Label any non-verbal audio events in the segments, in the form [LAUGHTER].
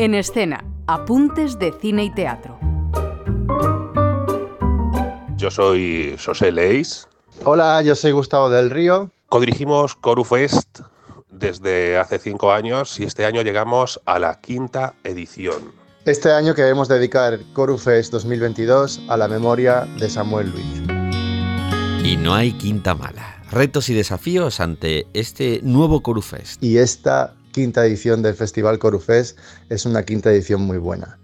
En escena, apuntes de cine y teatro. Yo soy José Leis. Hola, yo soy Gustavo del Río. Codirigimos Corufest desde hace cinco años y este año llegamos a la quinta edición. Este año queremos dedicar Corufest 2022 a la memoria de Samuel Luis. Y no hay quinta mala. Retos y desafíos ante este nuevo Corufest. Y esta quinta edición del Festival Corufest es una quinta edición muy buena.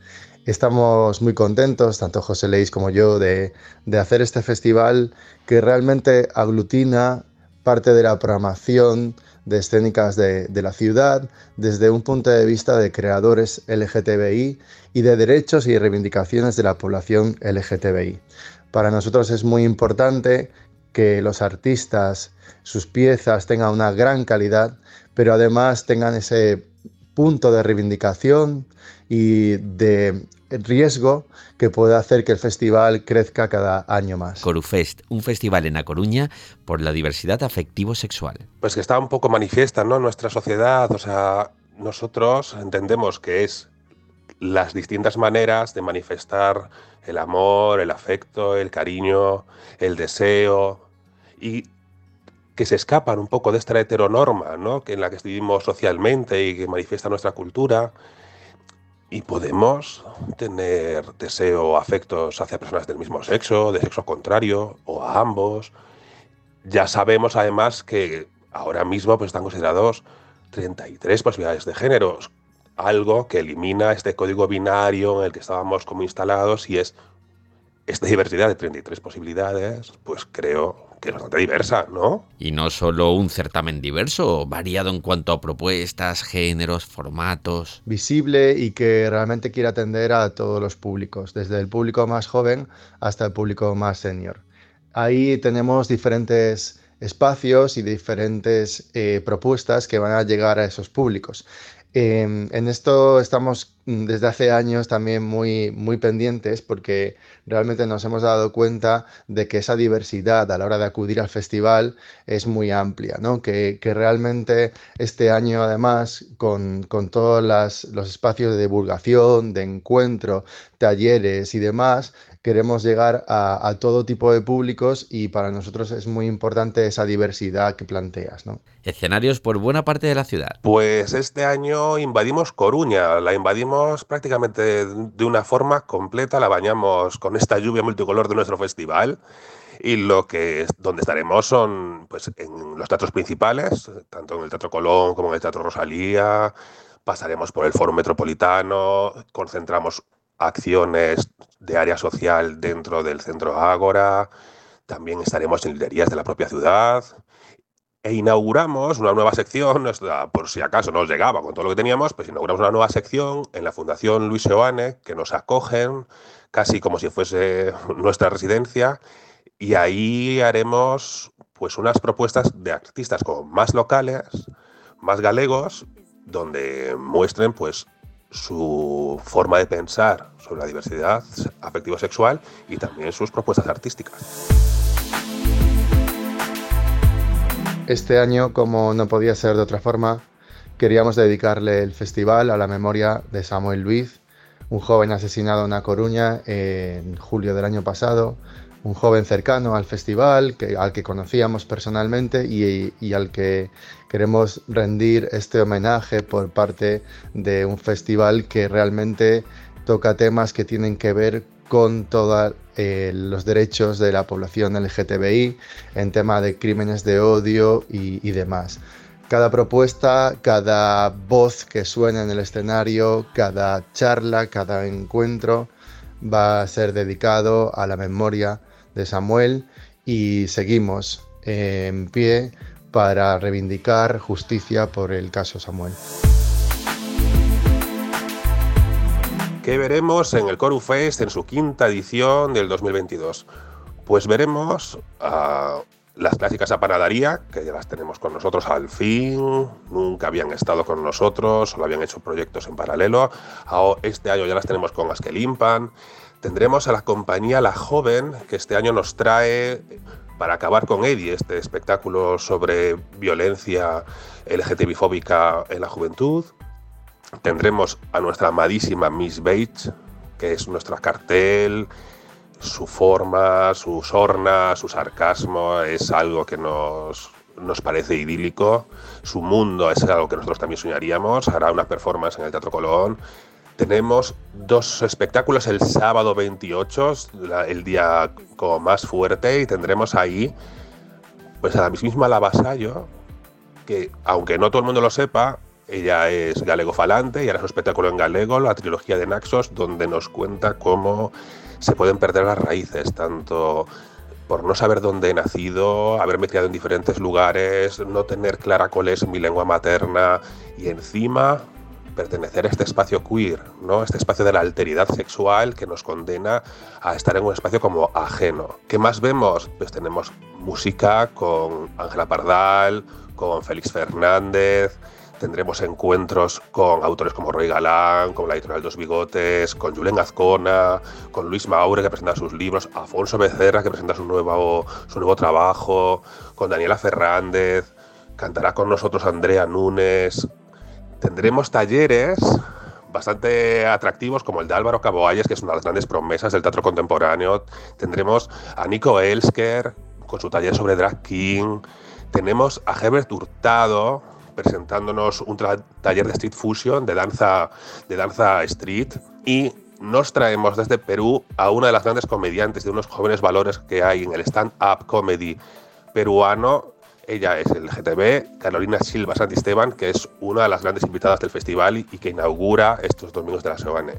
Estamos muy contentos, tanto José Leis como yo, de, hacer este festival que realmente aglutina parte de la programación de escénicas de, la ciudad desde un punto de vista de creadores LGTBI y de derechos y reivindicaciones de la población LGTBI. Para nosotros es muy importante que los artistas, sus piezas tengan una gran calidad, pero además tengan ese punto de reivindicación y de riesgo que puede hacer que el festival crezca cada año más. Corufest, un festival en A Coruña por la diversidad afectivo-sexual. Pues que está un poco manifiesta, ¿no? Nuestra sociedad, o sea, nosotros entendemos que es las distintas maneras de manifestar el amor, el afecto, el cariño, el deseo y que se escapan un poco de esta heteronorma, ¿no? En la que vivimos socialmente y que manifiesta nuestra cultura y podemos tener deseo o afectos hacia personas del mismo sexo, de sexo contrario o a ambos. Ya sabemos además que ahora mismo pues, están considerados 33 posibilidades de géneros, algo que elimina este código binario en el que estábamos como instalados y es esta diversidad de 33 posibilidades, pues creo que es bastante diversa, ¿no? Y no solo un certamen diverso, variado en cuanto a propuestas, géneros, formatos. Visible y que realmente quiere atender a todos los públicos, desde el público más joven hasta el público más senior. Ahí tenemos diferentes espacios y diferentes eh, propuestas que van a llegar a esos públicos. Em, en esto estamos desde hace años también muy, muy pendientes porque realmente nos hemos dado cuenta de que esa diversidad a la hora de acudir al festival es muy amplia, ¿no? que, realmente este año además con, con todos los espacios de divulgación, de encuentro, talleres y demás, queremos llegar a, todo tipo de públicos y para nosotros es muy importante esa diversidad que planteas. ¿no? Escenarios por buena parte de la ciudad. Pues este año invadimos Coruña, la invadimos prácticamente de una forma completa, la bañamos con esta lluvia multicolor de nuestro festival y lo que donde estaremos son pues en los teatros principales, tanto en el Teatro Colón como en el Teatro Rosalía, pasaremos por el Foro Metropolitano, concentramos acciones de área social dentro del centro Ágora, también estaremos en librerías de la propia ciudad e inauguramos una nueva sección, por si acaso no llegaba con todo lo que teníamos, pues inauguramos una nueva sección en la Fundación Luis Seoane, que nos acogen casi como si fuese nuestra residencia, y ahí haremos pues unas propuestas de artistas como más locales, más galegos, donde muestren pues su forma de pensar sobre la diversidad afectivo-sexual y también sus propuestas artísticas. Este año, como no podía ser de otra forma, queríamos dedicarle el festival a la memoria de Samuel Luiz, un joven asesinado en La Coruña en julio del año pasado, un joven cercano al festival, al que conocíamos personalmente y, al que queremos rendir este homenaje por parte de un festival que realmente toca temas que tienen que ver con todos eh, los derechos de la población LGTBI en tema de crímenes de odio y, y demás. Cada propuesta, cada voz que suena en el escenario, cada charla, cada encuentro va a ser dedicado a la memoria de Samuel y seguimos en pie para reivindicar justicia por el caso Samuel. ¿Qué veremos en el Coru Fest en su quinta edición del 2022? Pues veremos a las clásicas a panadería, que ya las tenemos con nosotros al fin, nunca habían estado con nosotros, solo habían hecho proyectos en paralelo. Este año ya las tenemos con Askelimpan. Tendremos a la compañía La Joven, que este año nos trae para acabar con Eddie, este espectáculo sobre violencia LGTBI-fóbica en la juventud. Tendremos a nuestra amadísima Miss Bates, que es nuestro cartel, su forma, su sorna, su sarcasmo, es algo que nos, nos parece idílico. Su mundo es algo que nosotros también soñaríamos. Hará una performance en el Teatro Colón. Tenemos dos espectáculos el sábado 28, el día como más fuerte, y tendremos ahí pues a la misma Lavasallo, que aunque no todo el mundo lo sepa, ella es galego falante y hará su espectáculo en galego, la trilogía de Naxos, donde nos cuenta cómo se pueden perder las raíces, tanto por no saber dónde he nacido, haberme criado en diferentes lugares, no tener clara cuál es mi lengua materna y encima pertenecer a este espacio queer, ¿no? Este espacio de la alteridad sexual que nos condena a estar en un espacio como ajeno. ¿Qué más vemos? Pues tenemos música con Ángela Pardal, con Félix Fernández, Tendremos encuentros con autores como Roy Galán, con la editorial Dos Bigotes, con Julen Azcona, con Luis Maure que presenta sus libros, Afonso Becerra que presenta su nuevo, su nuevo trabajo, con Daniela Fernández, cantará con nosotros Andrea Núñez. Tendremos talleres bastante atractivos como el de Álvaro Caboalles, que es una de las grandes promesas del teatro contemporáneo. Tendremos a Nico Elsker con su taller sobre drag king. Tenemos a Herbert Hurtado, presentándonos un taller de Street Fusion, de danza, de danza street, y nos traemos desde Perú a una de las grandes comediantes, de unos jóvenes valores que hay en el stand-up comedy peruano. Ella es el GTB, Carolina Silva Santisteban, que es una de las grandes invitadas del festival y, que inaugura estos domingos de la Sebane.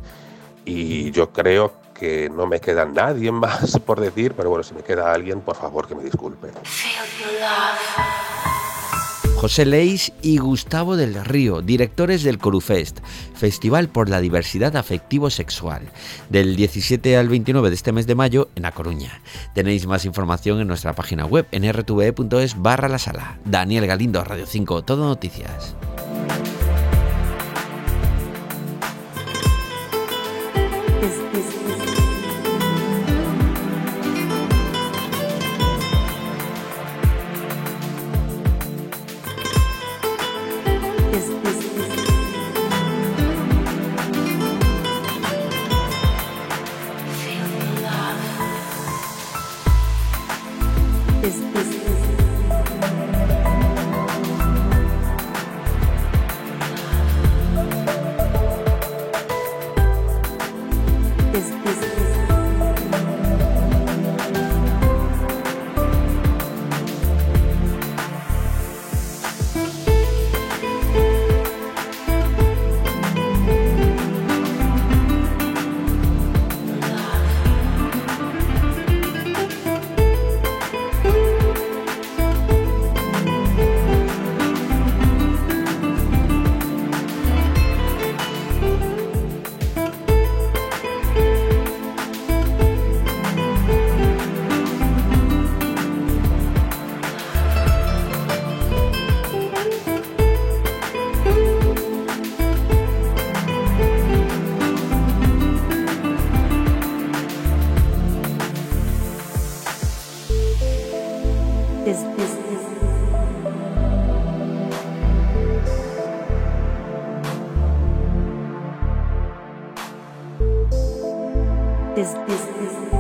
Y yo creo que no me queda nadie [LAUGHS] más por decir, pero bueno, si me queda alguien, por favor que me disculpe. José Leis y Gustavo del Río, directores del Corufest, Festival por la Diversidad Afectivo-Sexual, del 17 al 29 de este mes de mayo en A Coruña. Tenéis más información en nuestra página web en rtve.es barra la sala. Daniel Galindo, Radio 5, Todo Noticias. is, is this, this, this.